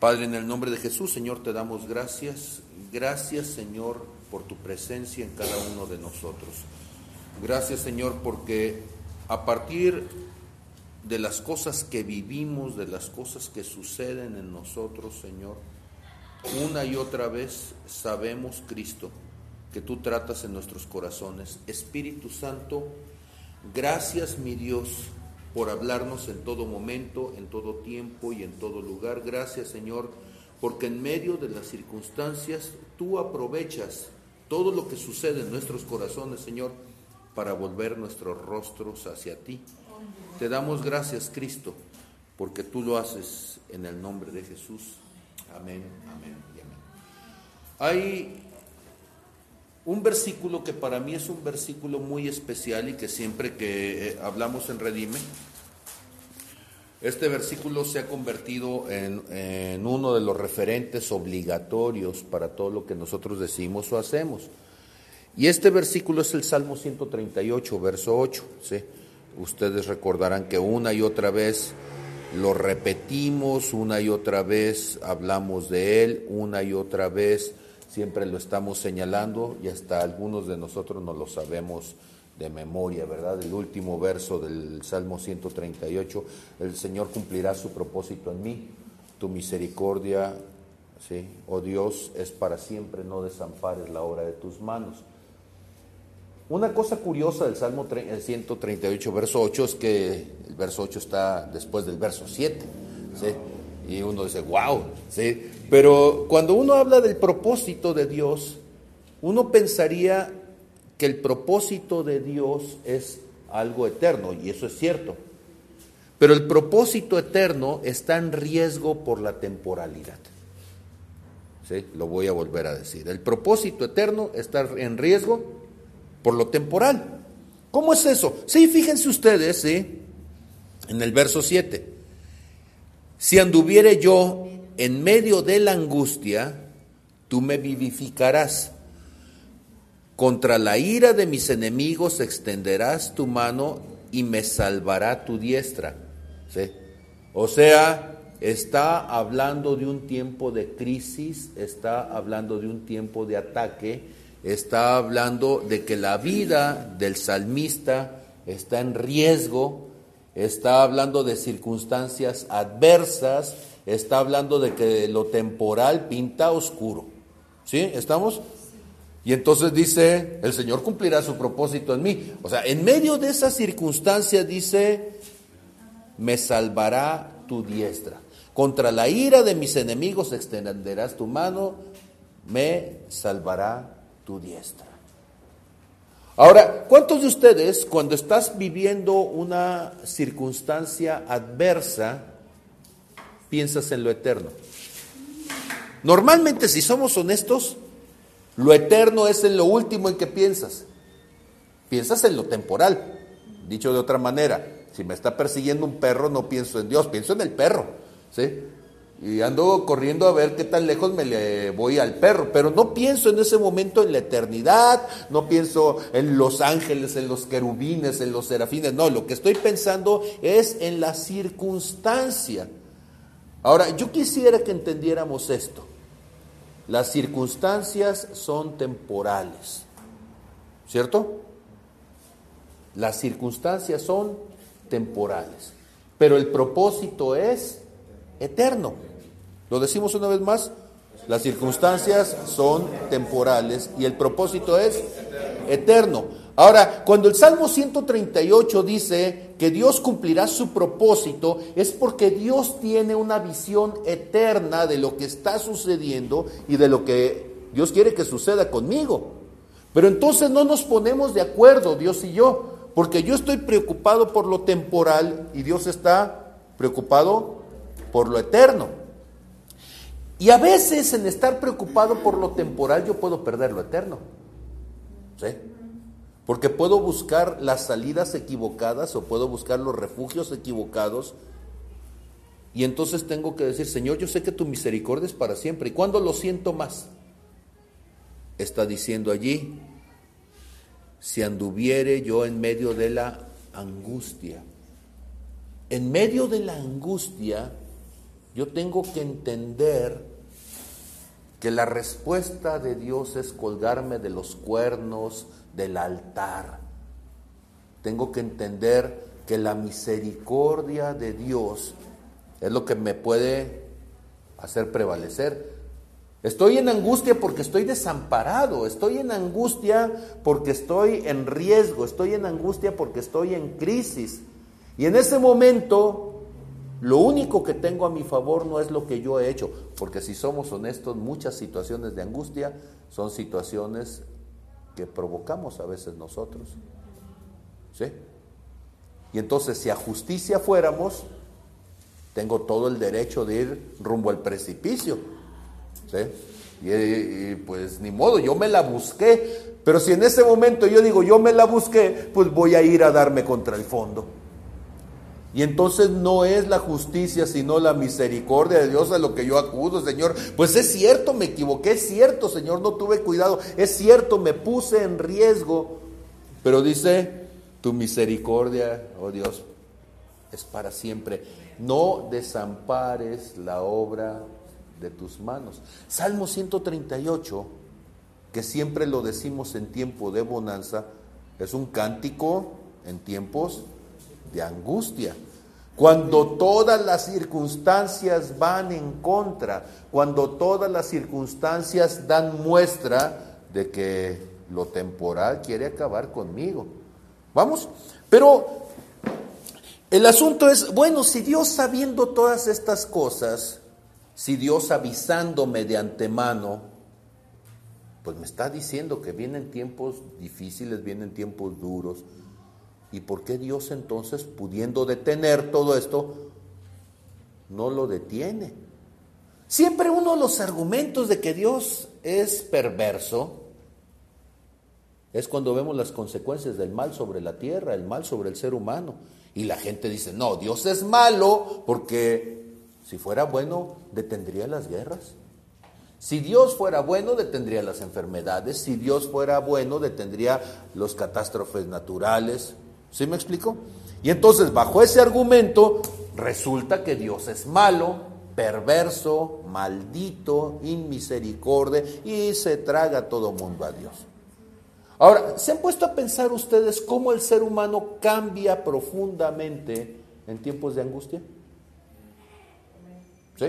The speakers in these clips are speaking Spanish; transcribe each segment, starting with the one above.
Padre, en el nombre de Jesús, Señor, te damos gracias. Gracias, Señor, por tu presencia en cada uno de nosotros. Gracias, Señor, porque a partir de las cosas que vivimos, de las cosas que suceden en nosotros, Señor, una y otra vez sabemos, Cristo, que tú tratas en nuestros corazones. Espíritu Santo, gracias, mi Dios, por hablarnos en todo momento, en todo tiempo y en todo lugar. Gracias, Señor, porque en medio de las circunstancias tú aprovechas todo lo que sucede en nuestros corazones, Señor, para volver nuestros rostros hacia ti. Te damos gracias, Cristo, porque tú lo haces en el nombre de Jesús. Amén, amén y amén. Hay un versículo que para mí es un versículo muy especial y que siempre que eh, hablamos en Redime, este versículo se ha convertido en, en, uno de los referentes obligatorios para todo lo que nosotros decimos o hacemos. Y este versículo es el Salmo 138, verso 8. ¿sí? Ustedes recordarán que una y otra vez lo repetimos, una y otra vez hablamos de él, una y otra vez siempre lo estamos señalando y hasta algunos de nosotros no lo sabemos de memoria, ¿verdad? El último verso del Salmo 138, el Señor cumplirá su propósito en mí, tu misericordia, ¿sí? Oh Dios, es para siempre, no desampares la obra de tus manos. Una cosa curiosa del Salmo 138, verso 8, es que el verso 8 está después del verso 7, ¿sí? Y uno dice, wow, ¿sí? Pero cuando uno habla del propósito de Dios, uno pensaría que el propósito de Dios es algo eterno, y eso es cierto. Pero el propósito eterno está en riesgo por la temporalidad. ¿Sí? Lo voy a volver a decir. El propósito eterno está en riesgo por lo temporal. ¿Cómo es eso? Sí, fíjense ustedes, ¿sí? En el verso 7. Si anduviere yo en medio de la angustia, tú me vivificarás. Contra la ira de mis enemigos extenderás tu mano y me salvará tu diestra. O sea, está hablando de un tiempo de crisis, está hablando de un tiempo de ataque, está hablando de que la vida del salmista está en riesgo, está hablando de circunstancias adversas, está hablando de que lo temporal pinta oscuro. ¿Sí? ¿Estamos? Y entonces dice, el Señor cumplirá su propósito en mí. O sea, en medio de esa circunstancia dice, me salvará tu diestra. Contra la ira de mis enemigos extenderás tu mano, me salvará tu diestra. Ahora, ¿cuántos de ustedes cuando estás viviendo una circunstancia adversa, piensas en lo eterno? Normalmente, si somos honestos, lo eterno es en lo último en que piensas. Piensas en lo temporal. Dicho de otra manera, si me está persiguiendo un perro, no pienso en Dios, pienso en el perro. ¿sí? Y ando corriendo a ver qué tan lejos me le voy al perro, pero no pienso en ese momento en la eternidad, no pienso en los ángeles, en los querubines, en los serafines, no, lo que estoy pensando es en la circunstancia. Ahora, yo quisiera que entendiéramos esto. Las circunstancias son temporales, ¿cierto? Las circunstancias son temporales, pero el propósito es eterno. ¿Lo decimos una vez más? Las circunstancias son temporales y el propósito es eterno. Ahora, cuando el Salmo 138 dice que Dios cumplirá su propósito, es porque Dios tiene una visión eterna de lo que está sucediendo y de lo que Dios quiere que suceda conmigo. Pero entonces no nos ponemos de acuerdo, Dios y yo, porque yo estoy preocupado por lo temporal y Dios está preocupado por lo eterno. Y a veces en estar preocupado por lo temporal yo puedo perder lo eterno. ¿Sí? Porque puedo buscar las salidas equivocadas o puedo buscar los refugios equivocados. Y entonces tengo que decir, Señor, yo sé que tu misericordia es para siempre. ¿Y cuándo lo siento más? Está diciendo allí, si anduviere yo en medio de la angustia. En medio de la angustia, yo tengo que entender que la respuesta de Dios es colgarme de los cuernos del altar. Tengo que entender que la misericordia de Dios es lo que me puede hacer prevalecer. Estoy en angustia porque estoy desamparado, estoy en angustia porque estoy en riesgo, estoy en angustia porque estoy en crisis. Y en ese momento lo único que tengo a mi favor no es lo que yo he hecho, porque si somos honestos, muchas situaciones de angustia son situaciones que provocamos a veces nosotros. ¿Sí? Y entonces si a justicia fuéramos, tengo todo el derecho de ir rumbo al precipicio. ¿Sí? Y, pues ni modo, yo me la busqué. Pero si en ese momento yo digo, yo me la busqué, pues voy a ir a darme contra el fondo. Y entonces no es la justicia, sino la misericordia de Dios a lo que yo acudo, Señor. Pues es cierto, me equivoqué, es cierto, Señor, no tuve cuidado, es cierto, me puse en riesgo. Pero dice, tu misericordia, oh Dios, es para siempre. No desampares la obra de tus manos. Salmo 138, que siempre lo decimos en tiempo de bonanza, es un cántico en tiempos de angustia. Cuando todas las circunstancias van en contra, cuando todas las circunstancias dan muestra de que lo temporal quiere acabar conmigo. Vamos, pero el asunto es, bueno, si Dios sabiendo todas estas cosas, si Dios avisándome de antemano, pues me está diciendo que vienen tiempos difíciles, vienen tiempos duros, ¿Y por qué Dios entonces, pudiendo detener todo esto, no lo detiene? Siempre uno de los argumentos de que Dios es perverso es cuando vemos las consecuencias del mal sobre la tierra, el mal sobre el ser humano. Y la gente dice, no, Dios es malo porque si fuera bueno, detendría las guerras. Si Dios fuera bueno, detendría las enfermedades. Si Dios fuera bueno, detendría los catástrofes naturales. ¿Sí me explico? Y entonces, bajo ese argumento, resulta que Dios es malo, perverso, maldito, inmisericordia y se traga a todo mundo a Dios. Ahora, ¿se han puesto a pensar ustedes cómo el ser humano cambia profundamente en tiempos de angustia? ¿Sí?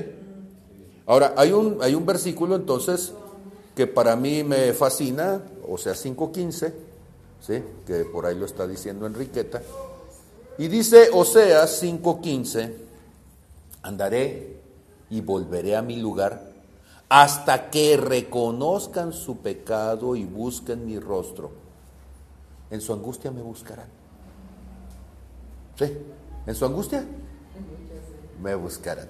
Ahora, hay un, hay un versículo entonces que para mí me fascina, o sea, 5.15 ¿sí? que por ahí lo está diciendo Enriqueta. Y dice Oseas 5:15, andaré y volveré a mi lugar hasta que reconozcan su pecado y busquen mi rostro. En su angustia me buscarán. ¿Sí? En su angustia me buscarán.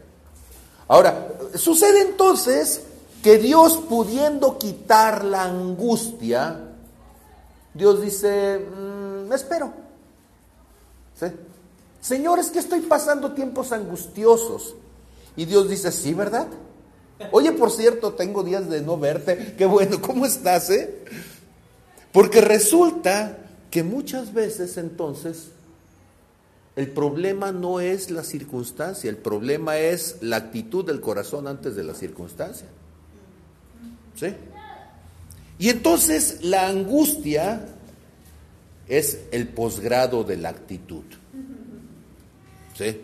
Ahora, sucede entonces que Dios pudiendo quitar la angustia, Dios dice, mm, me espero. ¿Sí? Señor, es que estoy pasando tiempos angustiosos. Y Dios dice, sí, ¿verdad? Oye, por cierto, tengo días de no verte. Qué bueno, ¿cómo estás? Eh? Porque resulta que muchas veces entonces el problema no es la circunstancia, el problema es la actitud del corazón antes de la circunstancia. ¿Sí? Y entonces la angustia es el posgrado de la actitud. ¿Sí?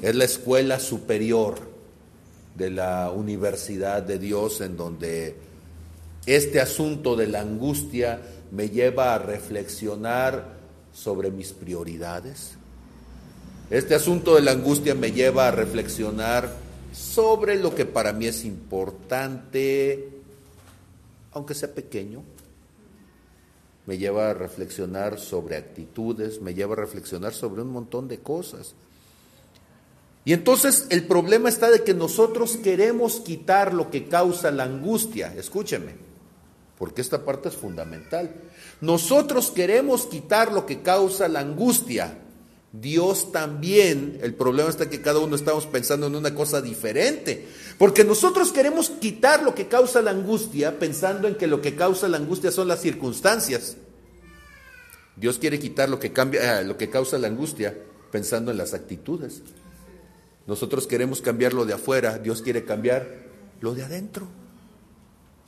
Es la escuela superior de la universidad de Dios en donde este asunto de la angustia me lleva a reflexionar sobre mis prioridades. Este asunto de la angustia me lleva a reflexionar sobre lo que para mí es importante, aunque sea pequeño, me lleva a reflexionar sobre actitudes, me lleva a reflexionar sobre un montón de cosas. Y entonces el problema está de que nosotros queremos quitar lo que causa la angustia. Escúcheme, porque esta parte es fundamental. Nosotros queremos quitar lo que causa la angustia. Dios también, el problema está que cada uno estamos pensando en una cosa diferente, porque nosotros queremos quitar lo que causa la angustia pensando en que lo que causa la angustia son las circunstancias. Dios quiere quitar lo que, cambia, eh, lo que causa la angustia pensando en las actitudes. Nosotros queremos cambiar lo de afuera, Dios quiere cambiar lo de adentro.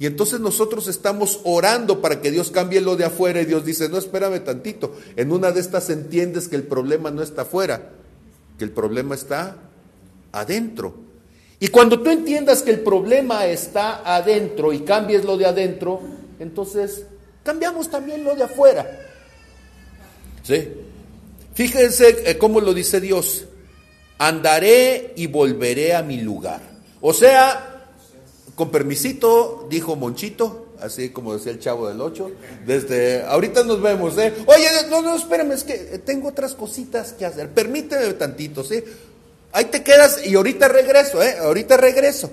Y entonces nosotros estamos orando para que Dios cambie lo de afuera y Dios dice, no, espérame tantito. En una de estas entiendes que el problema no está afuera, que el problema está adentro. Y cuando tú entiendas que el problema está adentro y cambies lo de adentro, entonces cambiamos también lo de afuera. ¿Sí? Fíjense eh, cómo lo dice Dios. Andaré y volveré a mi lugar. O sea, con permisito, dijo Monchito, así como decía el chavo del 8, desde ahorita nos vemos, ¿eh? Oye, no, no, espérame, es que tengo otras cositas que hacer, permíteme tantito, ¿sí? Ahí te quedas y ahorita regreso, ¿eh? Ahorita regreso.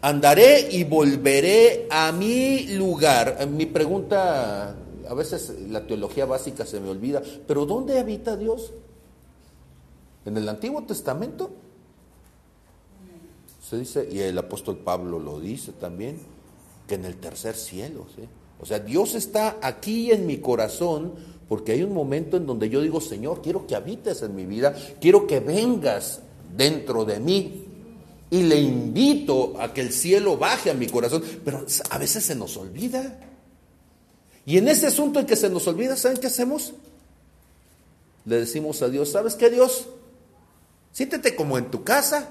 Andaré y volveré a mi lugar. Mi pregunta, a veces la teología básica se me olvida, pero ¿dónde habita Dios? ¿En el Antiguo Testamento? Se dice, y el apóstol Pablo lo dice también, que en el tercer cielo, ¿sí? O sea, Dios está aquí en mi corazón porque hay un momento en donde yo digo, Señor, quiero que habites en mi vida, quiero que vengas dentro de mí. Y le invito a que el cielo baje a mi corazón, pero a veces se nos olvida. Y en ese asunto en que se nos olvida, ¿saben qué hacemos? Le decimos a Dios, ¿sabes qué Dios? Siéntete como en tu casa,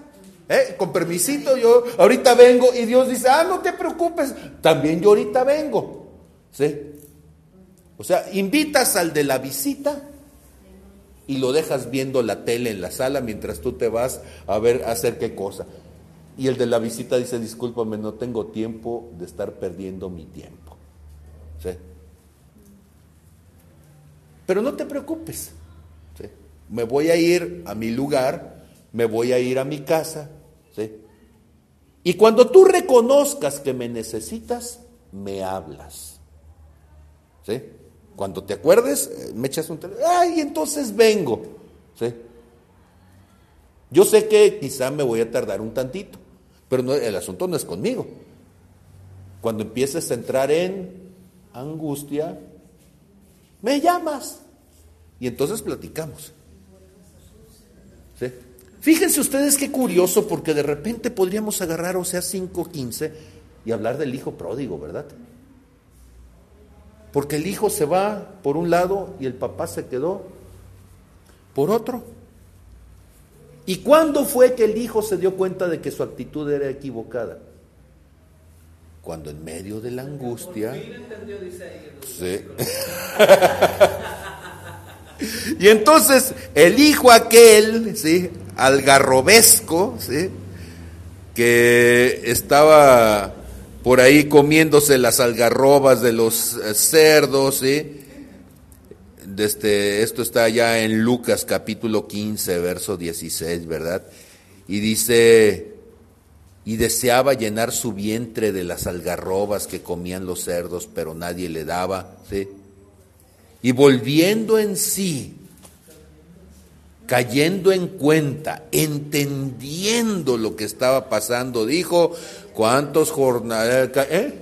¿eh? con permisito, yo ahorita vengo y Dios dice, ah, no te preocupes, también yo ahorita vengo. ¿Sí? O sea, invitas al de la visita y lo dejas viendo la tele en la sala mientras tú te vas a ver a hacer qué cosa. Y el de la visita dice, discúlpame, no tengo tiempo de estar perdiendo mi tiempo. ¿Sí? Pero no te preocupes. Me voy a ir a mi lugar, me voy a ir a mi casa. Y cuando tú reconozcas que me necesitas, me hablas. ¿Sí? Cuando te acuerdes, eh, me echas un teléfono, ay, entonces vengo. ¿Sí? Yo sé que quizá me voy a tardar un tantito, pero el asunto no es conmigo. Cuando empieces a entrar en angustia, me llamas y entonces platicamos. ¿Sí? Fíjense ustedes qué curioso, porque de repente podríamos agarrar, o sea, 5.15 y hablar del hijo pródigo, ¿verdad? Porque el hijo se va por un lado y el papá se quedó por otro. ¿Y cuándo fue que el hijo se dio cuenta de que su actitud era equivocada? Cuando en medio de la angustia... Sí. y entonces el hijo aquel, ¿sí? Algarrobesco, ¿sí? que estaba por ahí comiéndose las algarrobas de los eh, cerdos, ¿sí? Este, esto está ya en Lucas capítulo 15, verso 16, ¿verdad? Y dice, y deseaba llenar su vientre de las algarrobas que comían los cerdos, pero nadie le daba, ¿sí? Y volviendo en sí, cayendo en cuenta, entendiendo lo que estaba pasando, dijo, ¿cuántos jornales? Eh?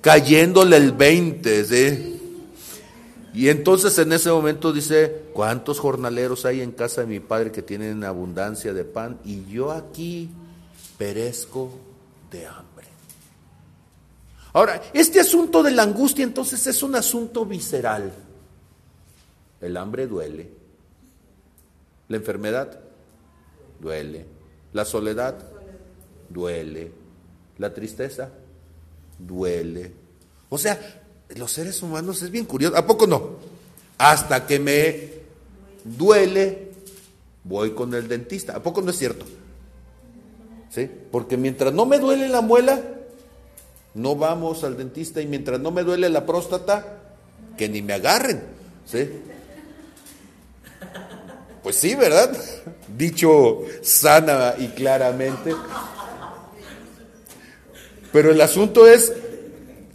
Cayéndole el 20, ¿sí? Y entonces en ese momento dice, ¿cuántos jornaleros hay en casa de mi padre que tienen abundancia de pan? Y yo aquí perezco de hambre. Ahora, este asunto de la angustia entonces es un asunto visceral. El hambre duele la enfermedad duele. La soledad duele. La tristeza duele. O sea, los seres humanos es bien curioso. ¿A poco no? Hasta que me duele, voy con el dentista. ¿A poco no es cierto? ¿Sí? Porque mientras no me duele la muela, no vamos al dentista y mientras no me duele la próstata, que ni me agarren. ¿Sí? Pues sí, ¿verdad? Dicho sana y claramente. Pero el asunto es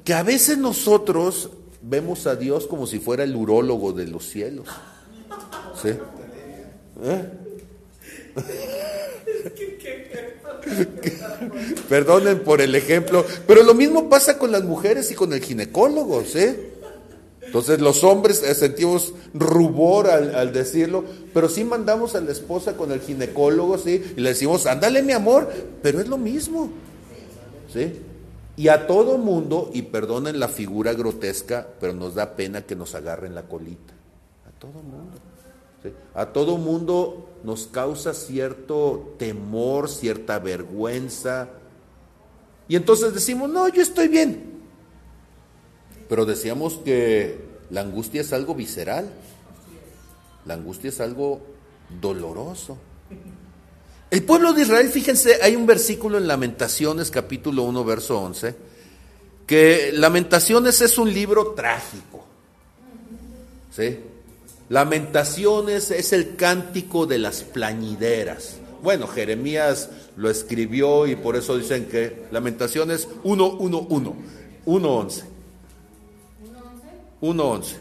que a veces nosotros vemos a Dios como si fuera el urólogo de los cielos. ¿Sí? ¿Eh? Perdonen por el ejemplo, pero lo mismo pasa con las mujeres y con el ginecólogo, ¿sí? Entonces los hombres eh, sentimos rubor al, decirlo, pero sí mandamos a la esposa con el ginecólogo, ¿sí? Y le decimos, ándale mi amor, pero es lo mismo, ¿sí? Y a todo mundo, y perdonen la figura grotesca, pero nos da pena que nos agarren la colita. A todo mundo. A todo mundo nos causa cierto temor, cierta vergüenza. Y entonces decimos, no, yo estoy bien. Pero decíamos que la angustia es algo visceral, la angustia es algo doloroso. El pueblo de Israel, fíjense, hay un versículo en Lamentaciones capítulo 1, verso 11, que Lamentaciones es un libro trágico. ¿Sí? Lamentaciones es el cántico de las plañideras. Bueno, Jeremías lo escribió y por eso dicen que Lamentaciones 1, 1, 1, 1, 11. 1.11.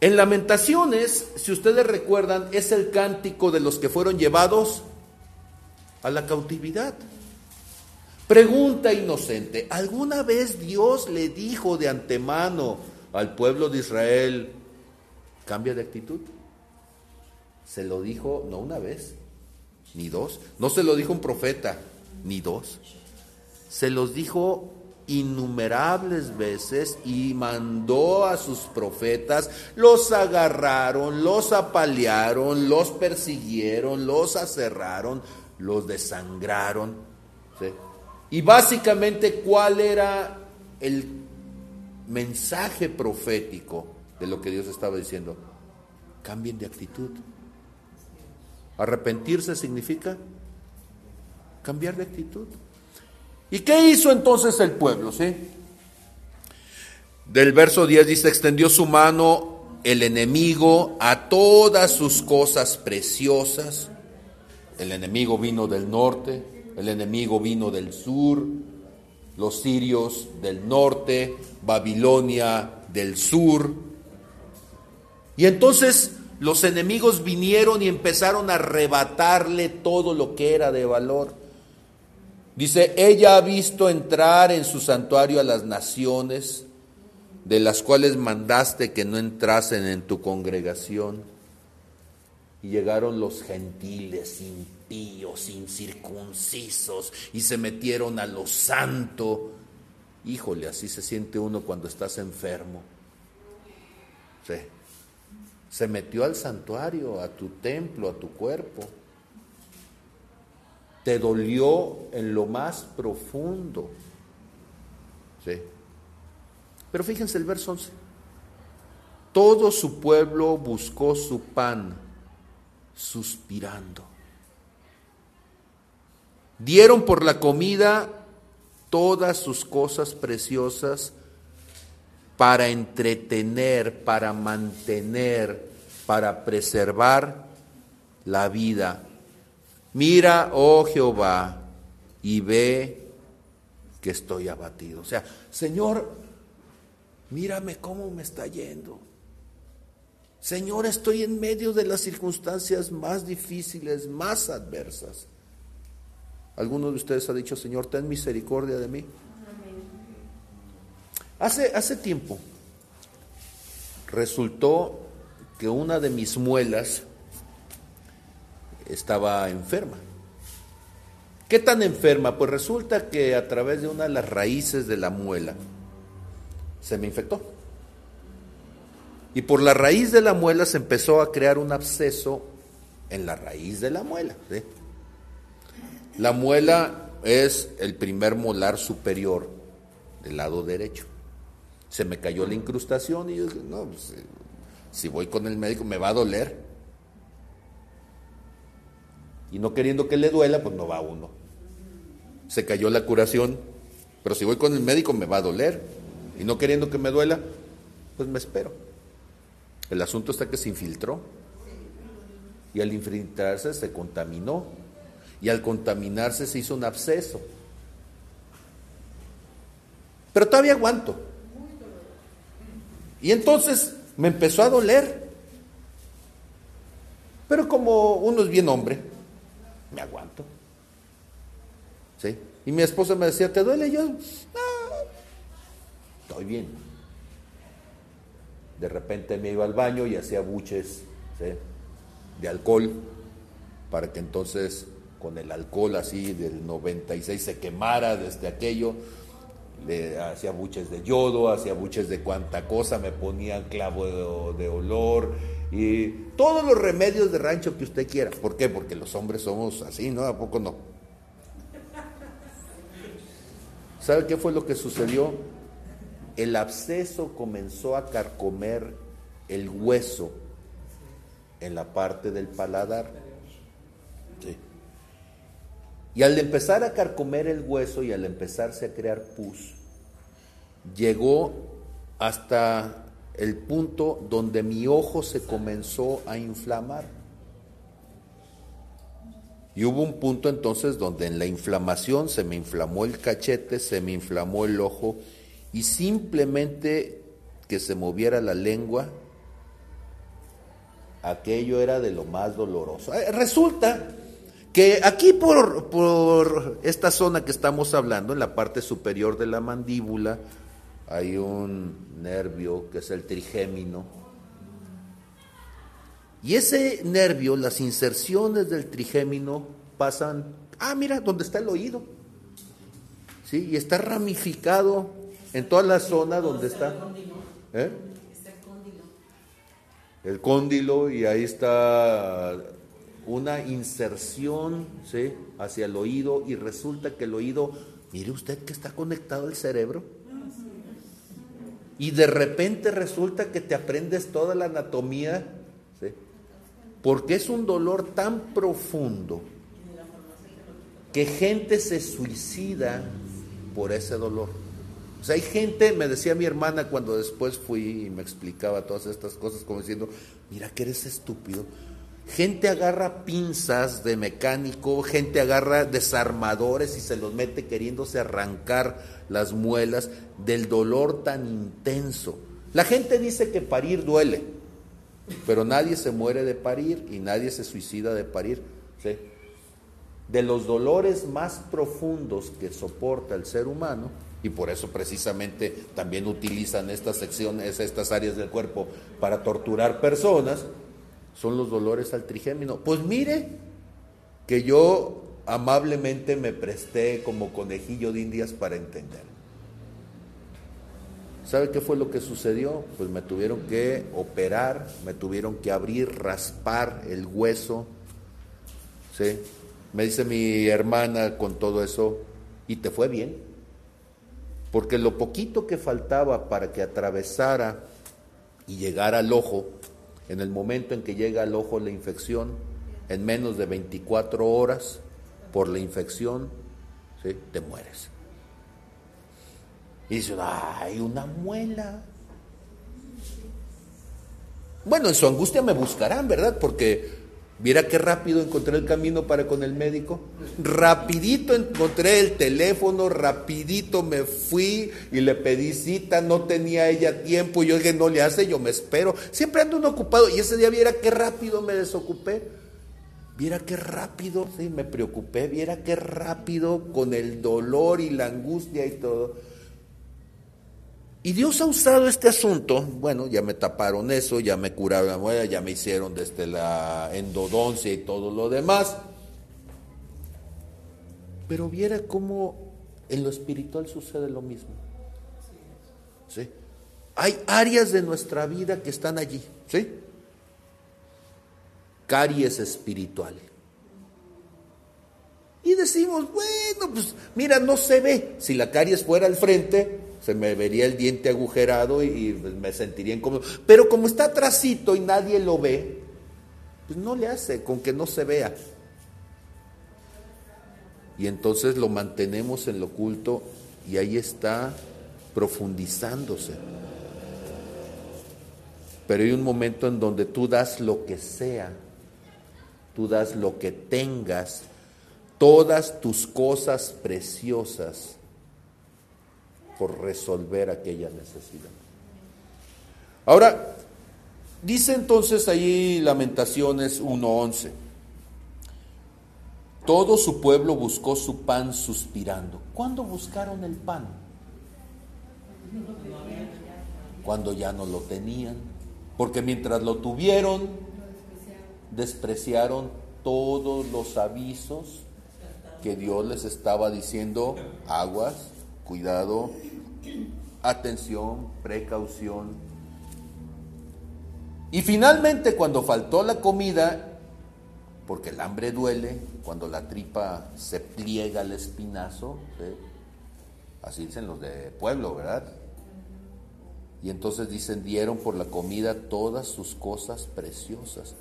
En Lamentaciones, si ustedes recuerdan, es el cántico de los que fueron llevados a la cautividad. Pregunta inocente, ¿alguna vez Dios le dijo de antemano al pueblo de Israel, cambia de actitud? Se lo dijo no una vez, ni dos, no se lo dijo un profeta, ni dos. Se los dijo innumerables veces y mandó a sus profetas, los agarraron, los apalearon, los persiguieron, los aserraron, los desangraron. Y básicamente, ¿cuál era el mensaje profético de lo que Dios estaba diciendo? Cambien de actitud. Arrepentirse significa cambiar de actitud. ¿Y qué hizo entonces el pueblo? ¿sí? Del verso 10 dice, extendió su mano el enemigo a todas sus cosas preciosas. El enemigo vino del norte, el enemigo vino del sur, los sirios del norte, Babilonia del sur. Y entonces los enemigos vinieron y empezaron a arrebatarle todo lo que era de valor. Dice, ella ha visto entrar en su santuario a las naciones, de las cuales mandaste que no entrasen en tu congregación. Y llegaron los gentiles, impíos, incircuncisos, y se metieron a lo santo. Híjole, así se siente uno cuando estás enfermo. Se metió al santuario, a tu templo, a tu cuerpo te dolió en lo más profundo. ¿Sí? Pero fíjense el verso 11. Todo su pueblo buscó su pan suspirando. Dieron por la comida todas sus cosas preciosas para entretener, para mantener, para preservar la vida Mira, oh Jehová, y ve que estoy abatido. O sea, Señor, mírame cómo me está yendo. Señor, estoy en medio de las circunstancias más difíciles, más adversas. ¿Alguno de ustedes ha dicho, Señor, ten misericordia de mí? Hace, hace tiempo resultó que una de mis muelas estaba enferma. ¿Qué tan enferma? Pues resulta que a través de una de las raíces de la muela se me infectó. Y por la raíz de la muela se empezó a crear un absceso en la raíz de la muela. La muela es el primer molar superior del lado derecho. Se me cayó la incrustación y yo dije, no, pues, eh, si voy con el médico me va a doler y no queriendo que le duela, pues no va uno. Se cayó la curación, pero si voy con el médico me va a doler. Y no queriendo que me duela, pues me espero. El asunto está que se infiltró. Y al infiltrarse se contaminó. Y al contaminarse se hizo un absceso. Pero todavía aguanto. Y entonces me empezó a doler. Pero como uno es bien hombre, me aguanto. ¿Sí? Y mi esposa me decía, ¿te duele? yo, no, estoy bien. de repente me iba al baño y hacía buches de alcohol para que entonces con el alcohol así del 96 se quemara desde aquello. Le hacía buches de yodo, hacía buches de cuanta cosa, me ponía clavo de olor y todos los remedios de rancho que usted quiera. ¿Por qué? Porque los hombres somos así, ¿no? ¿A poco no? ¿Sabe qué fue lo que sucedió? El absceso comenzó a carcomer el hueso en la parte del paladar. Y al empezar a carcomer el hueso y al empezarse a crear pus, llegó hasta el punto donde mi ojo se comenzó a inflamar. Y hubo un punto entonces donde en la inflamación se me inflamó el cachete, se me inflamó el ojo y simplemente que se moviera la lengua, aquello era de lo más doloroso. Eh, resulta que aquí por, por, esta zona que estamos hablando, en la parte superior de la mandíbula, hay un nervio que es el trigémino. Y ese nervio, las inserciones del trigémino pasan, ah, mira, donde está el oído. ¿Sí? Y está ramificado en toda la zona donde está. ¿Eh? El cóndilo y ahí está una inserción ¿sí? hacia el oído y resulta que el oído, mire usted que está conectado al cerebro. Y de repente resulta que te aprendes toda la anatomía, porque es un dolor tan profundo que gente se suicida por ese dolor. O sea, hay gente, me decía mi hermana cuando después fui y me explicaba todas estas cosas, como diciendo, mira que eres estúpido. Gente agarra pinzas de mecánico, gente agarra desarmadores y se los mete queriéndose arrancar las muelas del dolor tan intenso. La gente dice que parir duele, pero nadie se muere de parir y nadie se suicida de parir. De los dolores más profundos que soporta el ser humano, y por eso precisamente también utilizan estas secciones, estas áreas del cuerpo para torturar personas, son los dolores al trigémino. Pues mire que yo amablemente me presté como conejillo de indias para entender. ¿Sabe qué fue lo que sucedió? Pues me tuvieron que operar, me tuvieron que abrir, raspar el hueso. ¿Sí? Me dice mi hermana con todo eso, ¿y te fue bien? Porque lo poquito que faltaba para que atravesara y llegara al ojo, en el momento en que llega al ojo la infección, en menos de 24 horas por la infección, te mueres. Y dicen, ay, una muela. Bueno, en su angustia me buscarán, ¿verdad? Porque Mira qué rápido encontré el camino para con el médico. Rapidito encontré el teléfono, rapidito me fui y le pedí cita, no tenía ella tiempo, y yo dije, no le hace, yo me espero. Siempre ando un ocupado y ese día viera qué rápido me desocupé. Viera qué rápido, sí, me preocupé, viera qué rápido con el dolor y la angustia y todo y Dios ha usado este asunto, bueno, ya me taparon eso, ya me curaron la muela, ya me hicieron desde la endodoncia y todo lo demás. Pero viera cómo en lo espiritual sucede lo mismo. ¿Sí? Hay áreas de nuestra vida que están allí, ¿sí? Caries espiritual. Y decimos, bueno, pues mira, no se ve. Si la caries fuera al frente, se me vería el diente agujerado y, me sentiría incómodo. Pero como está atrasito y nadie lo ve, pues no le hace con que no se vea. Y entonces lo mantenemos en lo oculto y ahí está profundizándose. Pero hay un momento en donde tú das lo que sea, tú das lo que tengas, todas tus cosas preciosas resolver aquella necesidad. Ahora, dice entonces ahí Lamentaciones 1.11, todo su pueblo buscó su pan suspirando. ¿Cuándo buscaron el pan? cuando ya no lo tenían. Porque mientras lo tuvieron, despreciaron todos los avisos que Dios les estaba diciendo, aguas, cuidado, atención, precaución. Y finalmente cuando faltó la comida, porque el hambre duele, cuando la tripa se pliega al espinazo, así dicen los de pueblo, ¿verdad? Y entonces dicen, dieron por la comida todas sus cosas preciosas.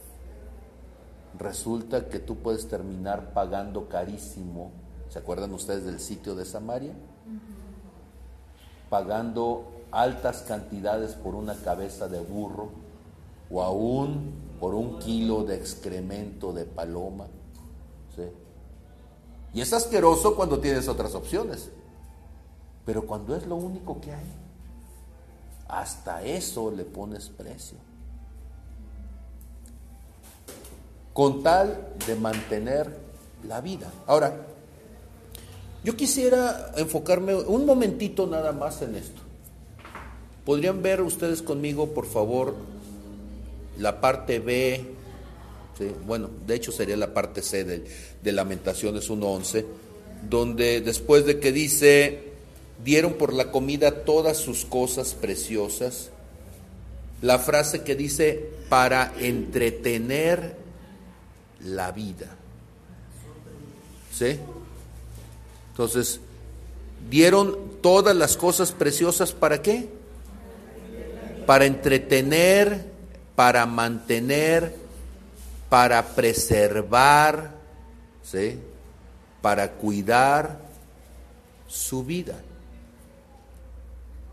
Resulta que tú puedes terminar pagando carísimo. ¿Se acuerdan ustedes del sitio de Samaria? Pagando altas cantidades por una cabeza de burro o aún por un kilo de excremento de paloma. Y es asqueroso cuando tienes otras opciones. Pero cuando es lo único que hay, hasta eso le pones precio. Con tal de mantener la vida. Ahora, yo quisiera enfocarme un momentito nada más en esto. ¿Podrían ver ustedes conmigo, por favor, la parte B? Bueno, de hecho sería la parte C de, de Lamentaciones 1.11, donde después de que dice, dieron por la comida todas sus cosas preciosas. La frase que dice, para entretener la vida. ¿Sí? Entonces, dieron todas las cosas preciosas para qué? Para entretener, para mantener, para preservar, ¿sí? Para cuidar su vida.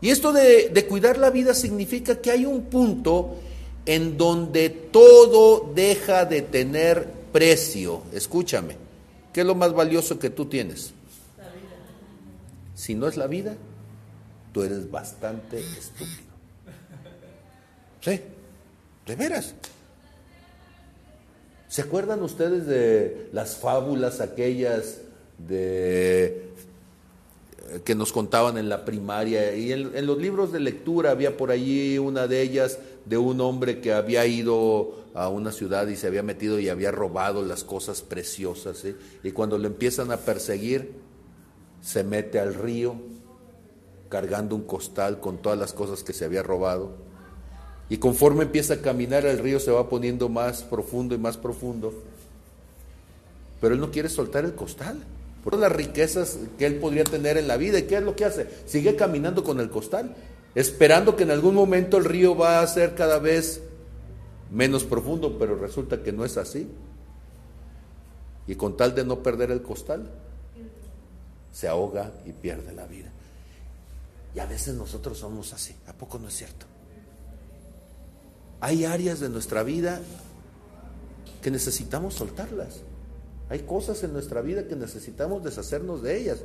Y esto de, cuidar la vida significa que hay un punto en donde todo deja de tener precio. Escúchame, ¿qué es lo más valioso que tú tienes? Si no es la vida, tú eres bastante estúpido. Sí, de veras. ¿Se acuerdan ustedes de las fábulas aquellas de que nos contaban en la primaria y en, los libros de lectura había por allí una de ellas de un hombre que había ido a una ciudad y se había metido y había robado las cosas preciosas y cuando lo empiezan a perseguir se mete al río cargando un costal con todas las cosas que se había robado y conforme empieza a caminar el río se va poniendo más profundo y más profundo pero él no quiere soltar el costal por las riquezas que él podría tener en la vida. ¿Y qué es lo que hace? Sigue caminando con el costal, esperando que en algún momento el río va a ser cada vez menos profundo, pero resulta que no es así. Y con tal de no perder el costal, se ahoga y pierde la vida. Y a veces nosotros somos así, ¿a poco no es cierto? Hay áreas de nuestra vida que necesitamos soltarlas. Hay cosas en nuestra vida que necesitamos deshacernos de ellas.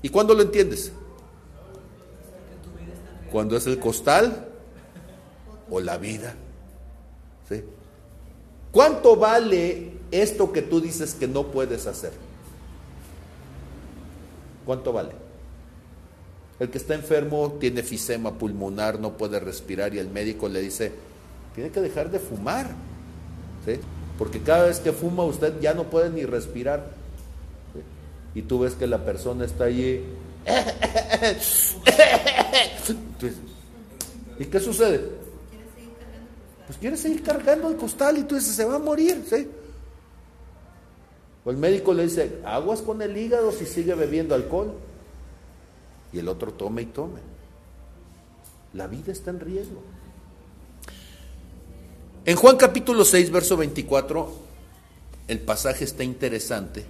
¿Y cuándo lo entiendes? Cuando es el costal o la vida. ¿Sí? ¿Cuánto vale esto que tú dices que no puedes hacer? ¿Cuánto vale? El que está enfermo tiene efisema pulmonar, no puede respirar y el médico le dice, tiene que dejar de fumar. ¿Sí? Porque cada vez que fuma usted ya no puede ni respirar. Y tú ves que la persona está allí. ¿Y qué sucede? Pues quiere seguir cargando el costal y tú dices, se va a morir. ¿sí? O el médico le dice, aguas con el hígado si sigue bebiendo alcohol. Y el otro tome y tome. La vida está en riesgo. En Juan capítulo 6, verso 24, el pasaje está interesante.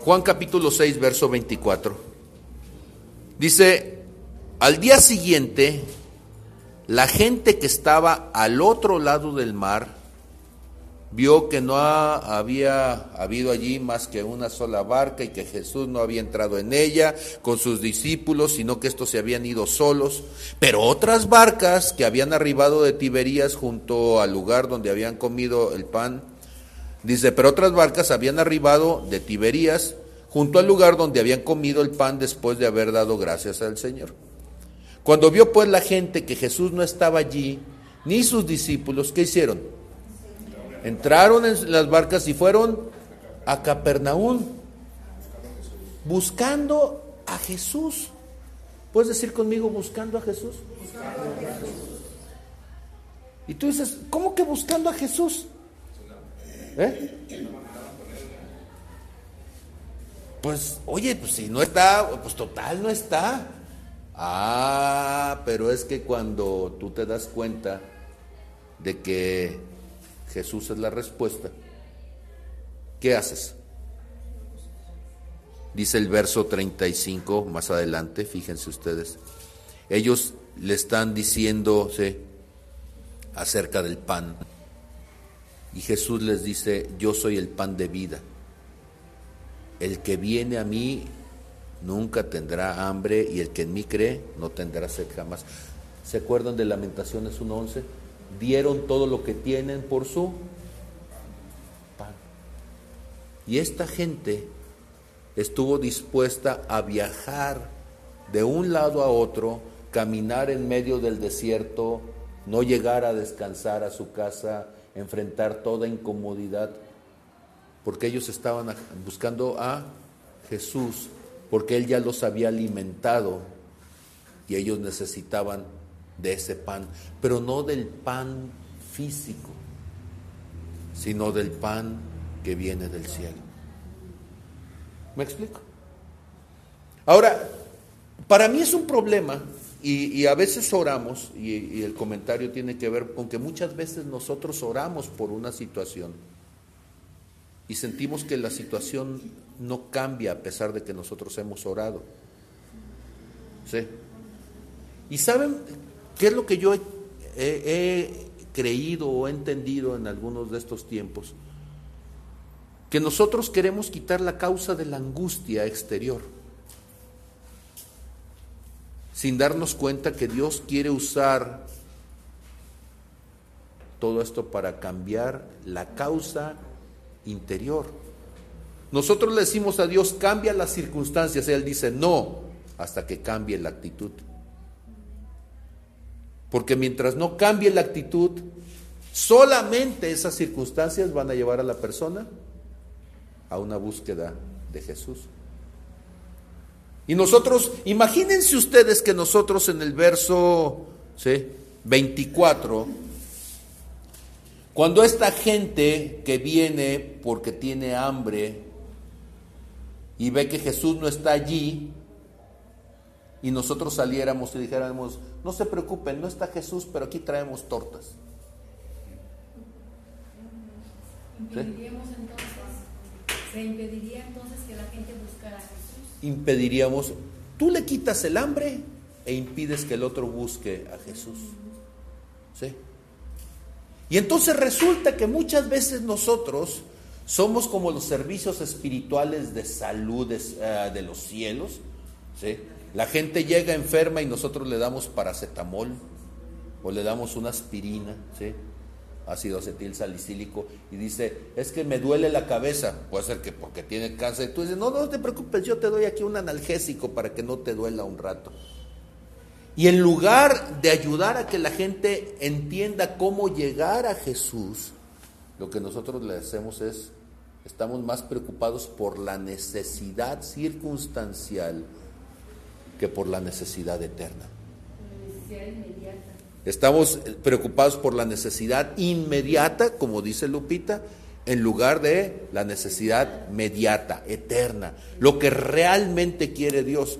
Juan capítulo 6, verso 24. Dice, al día siguiente, la gente que estaba al otro lado del mar, vio que no había habido allí más que una sola barca y que Jesús no había entrado en ella con sus discípulos, sino que estos se habían ido solos. Pero otras barcas que habían arribado de Tiberías junto al lugar donde habían comido el pan, dice, pero otras barcas habían arribado de Tiberías junto al lugar donde habían comido el pan después de haber dado gracias al Señor. Cuando vio pues la gente que Jesús no estaba allí, ni sus discípulos, ¿qué hicieron? Entraron en las barcas y fueron a Capernaum buscando a Jesús. ¿Puedes decir conmigo buscando a Jesús? Y tú dices, ¿cómo que buscando a Jesús? ¿Eh? Pues, oye, pues si no está, pues total no está. Ah, pero es que cuando tú te das cuenta de que Jesús es la respuesta, ¿qué haces? Dice el verso 35 más adelante, fíjense ustedes. Ellos le están diciendo acerca del pan. Y Jesús les dice, yo soy el pan de vida. El que viene a mí nunca tendrá hambre y el que en mí cree no tendrá sed jamás. ¿Se acuerdan de Lamentaciones 1.11? Dieron todo lo que tienen por su pan. Y esta gente estuvo dispuesta a viajar de un lado a otro, caminar en medio del desierto, no llegar a descansar a su casa, enfrentar toda incomodidad, porque ellos estaban buscando a Jesús, porque Él ya los había alimentado y ellos necesitaban de ese pan, pero no del pan físico, sino del pan que viene del cielo. ¿Me explico? Ahora, para mí es un problema y, a veces oramos, y, el comentario tiene que ver con que muchas veces nosotros oramos por una situación y sentimos que la situación no cambia a pesar de que nosotros hemos orado. ¿Sí? ¿Y saben qué es lo que yo he creído o he entendido en algunos de estos tiempos? Que nosotros queremos quitar la causa de la angustia exterior sin darnos cuenta que Dios quiere usar todo esto para cambiar la causa interior. Nosotros le decimos a Dios, cambia las circunstancias. Él dice, no, hasta que cambie la actitud. Porque mientras no cambie la actitud, solamente esas circunstancias van a llevar a la persona a una búsqueda de Jesús. Y nosotros, imagínense ustedes que nosotros en el verso 24, cuando esta gente que viene porque tiene hambre y ve que Jesús no está allí, y nosotros saliéramos y dijéramos, no se preocupen, no está Jesús, pero aquí traemos tortas. Impediríamos entonces, se impediría entonces que la gente buscara impediríamos, tú le quitas el hambre e impides que el otro busque a Jesús. ¿Sí? Y entonces resulta que muchas veces nosotros somos como los servicios espirituales de salud de, eh, de los cielos. ¿sí? La gente llega enferma y nosotros le damos paracetamol o le damos una aspirina. ácido acetil salicílico y dice, es que me duele la cabeza, puede ser que porque tiene cáncer, tú dices, no, no te preocupes, yo te doy aquí un analgésico para que no te duela un rato. Y en lugar de ayudar a que la gente entienda cómo llegar a Jesús, lo que nosotros le hacemos es, estamos más preocupados por la necesidad circunstancial que por la necesidad eterna. La necesidad inmediata. Estamos preocupados por la necesidad inmediata, como dice Lupita, en lugar de la necesidad mediata, eterna, lo que realmente quiere Dios.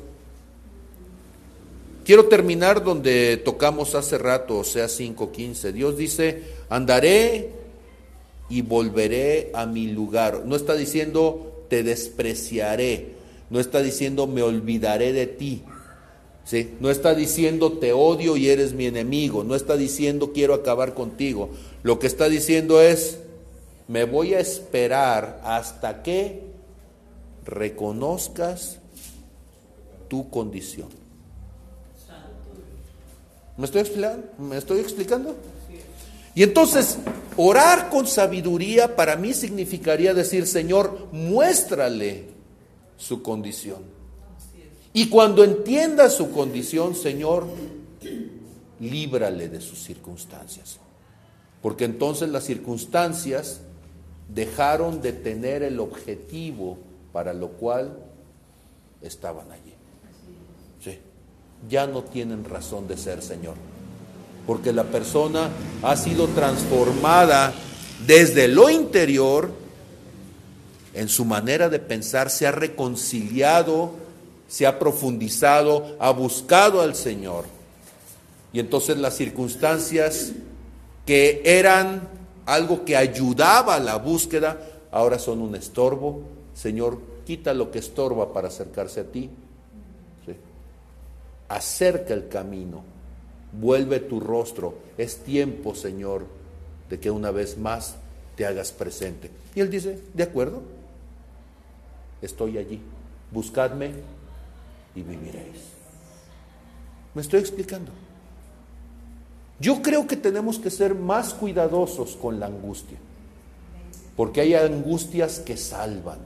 Quiero terminar donde tocamos hace rato, o sea, 5.15. Dios dice, andaré y volveré a mi lugar. No está diciendo, te despreciaré. No está diciendo, me olvidaré de ti. No está diciendo te odio y eres mi enemigo, no está diciendo quiero acabar contigo. Lo que está diciendo es me voy a esperar hasta que reconozcas tu condición. ¿Me estoy explicando? ¿Me estoy explicando? Y entonces, orar con sabiduría para mí significaría decir, Señor, muéstrale su condición. Y cuando entienda su condición, Señor, líbrale de sus circunstancias. Porque entonces las circunstancias dejaron de tener el objetivo para lo cual estaban allí. Sí. Ya no tienen razón de ser, Señor. Porque la persona ha sido transformada desde lo interior en su manera de pensar, se ha reconciliado, se ha profundizado, ha buscado al Señor. Y entonces las circunstancias que eran algo que ayudaba a la búsqueda, ahora son un estorbo. Señor, quita lo que estorba para acercarse a ti. Acerca el camino, vuelve tu rostro. Es tiempo, Señor, de que una vez más te hagas presente. Y él dice, de acuerdo, estoy allí, buscadme y viviréis. ¿Me estoy explicando? Yo creo que tenemos que ser más cuidadosos con la angustia, porque hay angustias que salvan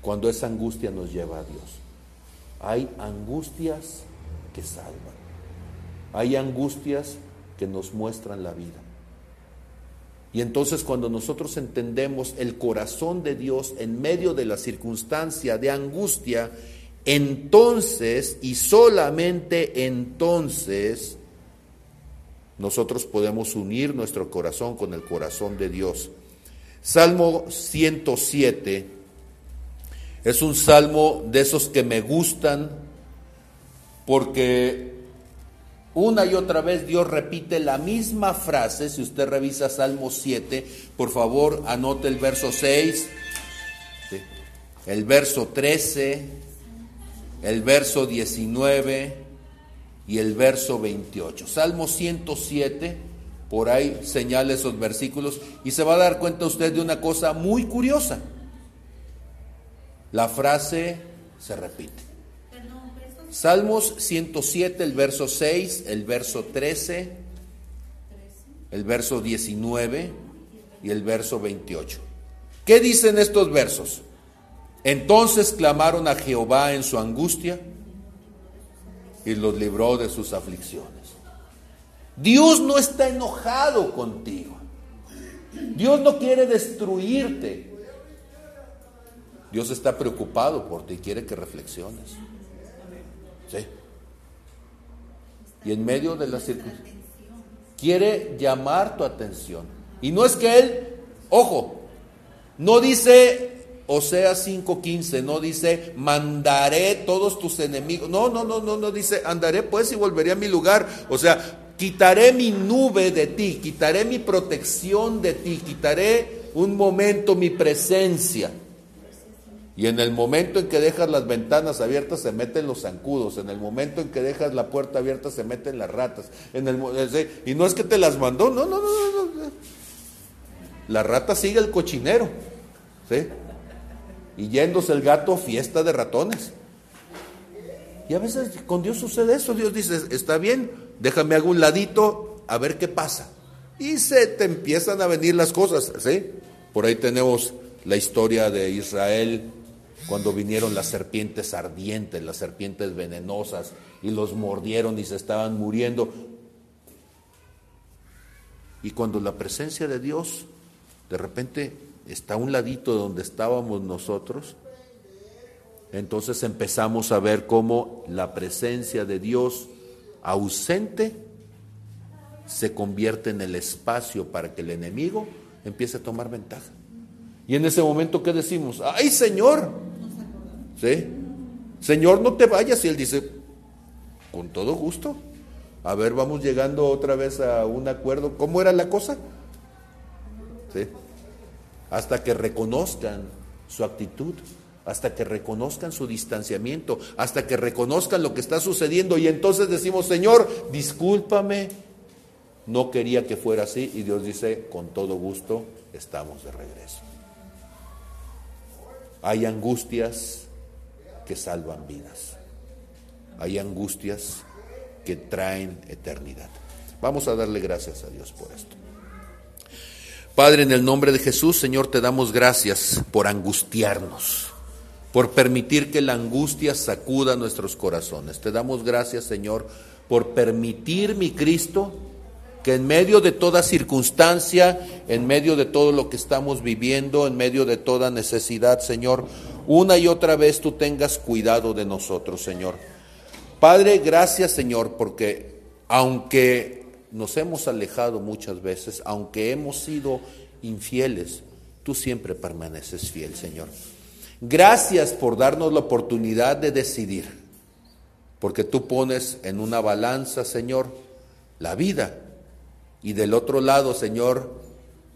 cuando esa angustia nos lleva a Dios. Hay angustias que salvan, hay angustias que nos muestran la vida. Y entonces cuando nosotros entendemos el corazón de Dios en medio de la circunstancia de angustia, entonces y solamente entonces nosotros podemos unir nuestro corazón con el corazón de Dios. Salmo 107 es un salmo de esos que me gustan porque una y otra vez Dios repite la misma frase. Si usted revisa Salmo 7, por favor anote el verso 6, el verso 13, el verso 19 y el verso 28. Salmo 107, por ahí señala esos versículos y se va a dar cuenta usted de una cosa muy curiosa. La frase se repite. Salmos 107, el verso 6, el verso 13, el verso 19 y el verso 28. ¿Qué dicen estos versos? Entonces clamaron a Jehová en su angustia y los libró de sus aflicciones. Dios no está enojado contigo. Dios no quiere destruirte. Dios está preocupado por ti y quiere que reflexiones. ¿Sí? Y en medio de la circunstancia, quiere llamar tu atención. Y no es que Él, ojo, no dice Oseas 5:15 no dice, mandaré todos tus enemigos. No, no, no, no, no dice, andaré pues y volveré a mi lugar. O sea, quitaré mi nube de ti, quitaré mi protección de ti, quitaré un momento mi presencia. Y en el momento en que dejas las ventanas abiertas se meten los zancudos. En el momento en que dejas la puerta abierta se meten las ratas. En el, y no es que te las mandó, no, no, no, no. no. La rata sigue el cochinero. ¿sí? y yéndose el gato, fiesta de ratones. Y a veces con Dios sucede eso, Dios dice, está bien, déjame hago un ladito a ver qué pasa. Y se te empiezan a venir las cosas, ¿sí? Por ahí tenemos la historia de Israel cuando vinieron las serpientes ardientes, las serpientes venenosas, y los mordieron y se estaban muriendo. Y cuando la presencia de Dios de repente está a un ladito de donde estábamos nosotros, entonces empezamos a ver cómo la presencia de Dios ausente se convierte en el espacio para que el enemigo empiece a tomar ventaja. Y en ese momento, ¿qué decimos? ¡Ay, Señor! ¿Sí? Señor, no te vayas. Y él dice, con todo gusto. A ver, vamos llegando otra vez a un acuerdo. ¿Cómo era la cosa? ¿Sí? hasta que reconozcan su actitud, hasta que reconozcan su distanciamiento, hasta que reconozcan lo que está sucediendo y entonces decimos, Señor, discúlpame, no quería que fuera así y Dios dice, con todo gusto, estamos de regreso. Hay angustias que salvan vidas, hay angustias que traen eternidad. Vamos a darle gracias a Dios por esto. Padre, en el nombre de Jesús, Señor, te damos gracias por angustiarnos, por permitir que la angustia sacuda nuestros corazones. Te damos gracias, Señor, por permitir, mi Cristo, que en medio de toda circunstancia, en medio de todo lo que estamos viviendo, en medio de toda necesidad, Señor, una y otra vez tú tengas cuidado de nosotros, Señor. Padre, gracias, Señor, porque aunque nos hemos alejado muchas veces, aunque hemos sido infieles, tú siempre permaneces fiel, Señor. Gracias por darnos la oportunidad de decidir, porque tú pones en una balanza, Señor, la vida y del otro lado, Señor,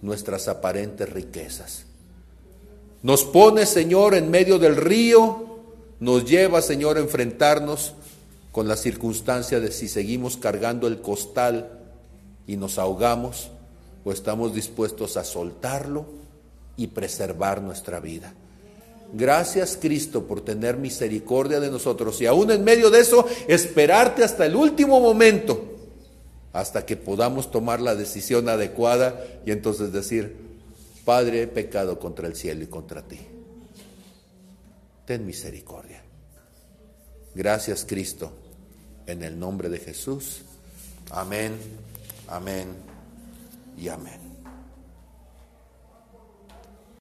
nuestras aparentes riquezas. Nos pone, Señor, en medio del río, nos lleva, Señor, a enfrentarnos con la circunstancia de si seguimos cargando el costal y nos ahogamos o estamos dispuestos a soltarlo y preservar nuestra vida. Gracias Cristo por tener misericordia de nosotros y aún en medio de eso esperarte hasta el último momento, hasta que podamos tomar la decisión adecuada y entonces decir, Padre, he pecado contra el cielo y contra ti. Ten misericordia. Gracias Cristo, en el nombre de Jesús. Amén, amén y amén.